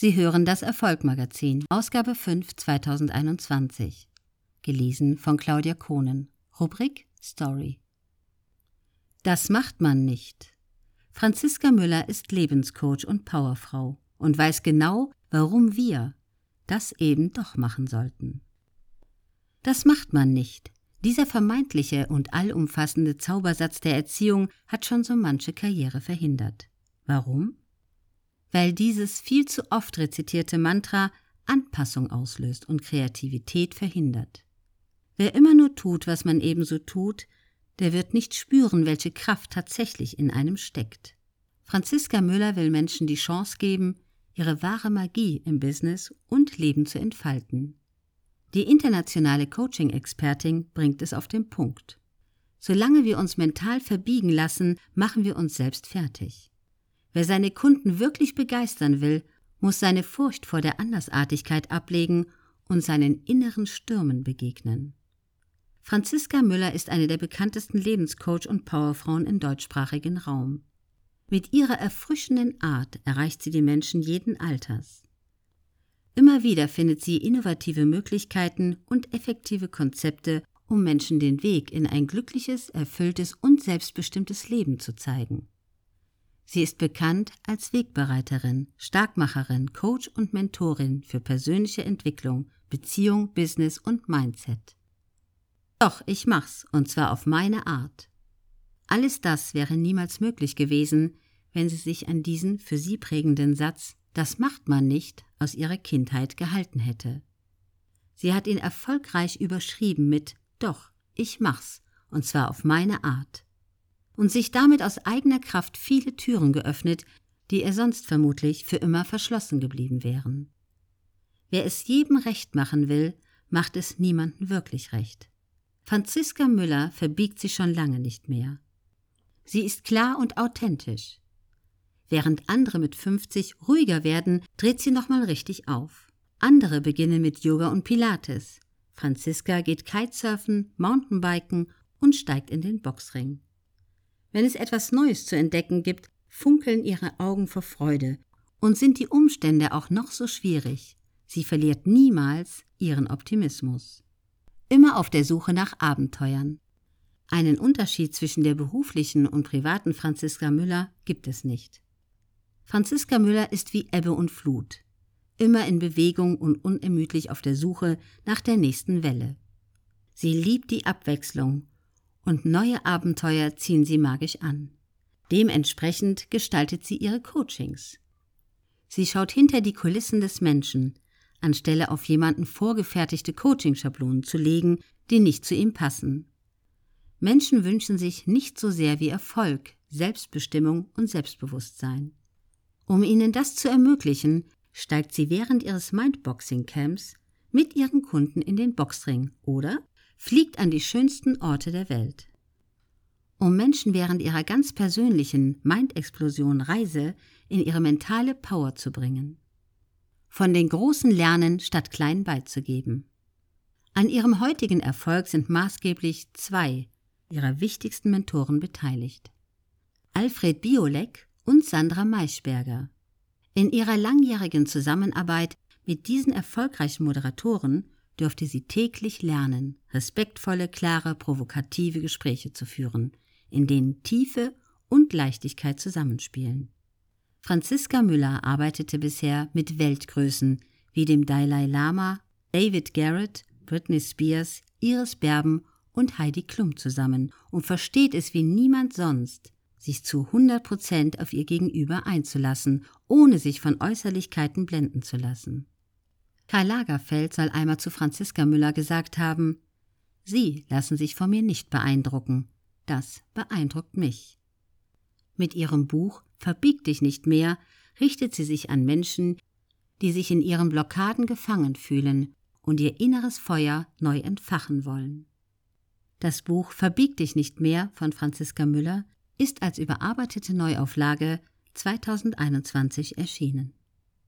Sie hören das Erfolgmagazin, Ausgabe 5 2021. Gelesen von Claudia Kohnen. Rubrik Story. Das macht man nicht. Franziska Müller ist Lebenscoach und Powerfrau und weiß genau, warum wir das eben doch machen sollten. Das macht man nicht. Dieser vermeintliche und allumfassende Zaubersatz der Erziehung hat schon so manche Karriere verhindert. Warum? Weil dieses viel zu oft rezitierte Mantra Anpassung auslöst und Kreativität verhindert. Wer immer nur tut, was man ebenso tut, der wird nicht spüren, welche Kraft tatsächlich in einem steckt. Franziska Müller will Menschen die Chance geben, ihre wahre Magie im Business und Leben zu entfalten. Die internationale Coaching-Expertin bringt es auf den Punkt. Solange wir uns mental verbiegen lassen, machen wir uns selbst fertig. Wer seine Kunden wirklich begeistern will, muss seine Furcht vor der Andersartigkeit ablegen und seinen inneren Stürmen begegnen. Franziska Müller ist eine der bekanntesten Lebenscoach und Powerfrauen im deutschsprachigen Raum. Mit ihrer erfrischenden Art erreicht sie die Menschen jeden Alters. Immer wieder findet sie innovative Möglichkeiten und effektive Konzepte, um Menschen den Weg in ein glückliches, erfülltes und selbstbestimmtes Leben zu zeigen. Sie ist bekannt als Wegbereiterin, Starkmacherin, Coach und Mentorin für persönliche Entwicklung, Beziehung, Business und Mindset. Doch, ich mach's, und zwar auf meine Art. Alles das wäre niemals möglich gewesen, wenn sie sich an diesen für sie prägenden Satz Das macht man nicht aus ihrer Kindheit gehalten hätte. Sie hat ihn erfolgreich überschrieben mit Doch, ich mach's, und zwar auf meine Art und sich damit aus eigener Kraft viele Türen geöffnet, die er sonst vermutlich für immer verschlossen geblieben wären. Wer es jedem recht machen will, macht es niemandem wirklich recht. Franziska Müller verbiegt sich schon lange nicht mehr. Sie ist klar und authentisch. Während andere mit 50 ruhiger werden, dreht sie nochmal richtig auf. Andere beginnen mit Yoga und Pilates. Franziska geht Kitesurfen, Mountainbiken und steigt in den Boxring. Wenn es etwas Neues zu entdecken gibt, funkeln ihre Augen vor Freude. Und sind die Umstände auch noch so schwierig, sie verliert niemals ihren Optimismus. Immer auf der Suche nach Abenteuern. Einen Unterschied zwischen der beruflichen und privaten Franziska Müller gibt es nicht. Franziska Müller ist wie Ebbe und Flut, immer in Bewegung und unermüdlich auf der Suche nach der nächsten Welle. Sie liebt die Abwechslung und neue Abenteuer ziehen sie magisch an. Dementsprechend gestaltet sie ihre Coachings. Sie schaut hinter die Kulissen des Menschen, anstelle auf jemanden vorgefertigte Coaching-Schablonen zu legen, die nicht zu ihm passen. Menschen wünschen sich nicht so sehr wie Erfolg, Selbstbestimmung und Selbstbewusstsein. Um ihnen das zu ermöglichen, steigt sie während ihres Mindboxing-Camps mit ihren Kunden in den Boxring oder fliegt an die schönsten Orte der Welt. Um Menschen während ihrer ganz persönlichen Mindexplosion Reise in ihre mentale Power zu bringen. Von den Großen lernen, statt klein beizugeben. An ihrem heutigen Erfolg sind maßgeblich zwei ihrer wichtigsten Mentoren beteiligt. Alfred Biolek und Sandra Maischberger. In ihrer langjährigen Zusammenarbeit mit diesen erfolgreichen Moderatoren dürfte sie täglich lernen, respektvolle, klare, provokative Gespräche zu führen, in denen Tiefe und Leichtigkeit zusammenspielen. Franziska Müller arbeitete bisher mit Weltgrößen wie dem Dalai Lama, David Garrett, Britney Spears, Iris Berben und Heidi Klum zusammen und versteht es wie niemand sonst, sich zu 100 Prozent auf ihr Gegenüber einzulassen, ohne sich von Äußerlichkeiten blenden zu lassen. Karl Lagerfeld soll einmal zu Franziska Müller gesagt haben, Sie lassen sich von mir nicht beeindrucken, das beeindruckt mich. Mit ihrem Buch Verbieg dich nicht mehr richtet sie sich an Menschen, die sich in ihren Blockaden gefangen fühlen und ihr inneres Feuer neu entfachen wollen. Das Buch Verbieg dich nicht mehr von Franziska Müller ist als überarbeitete Neuauflage 2021 erschienen.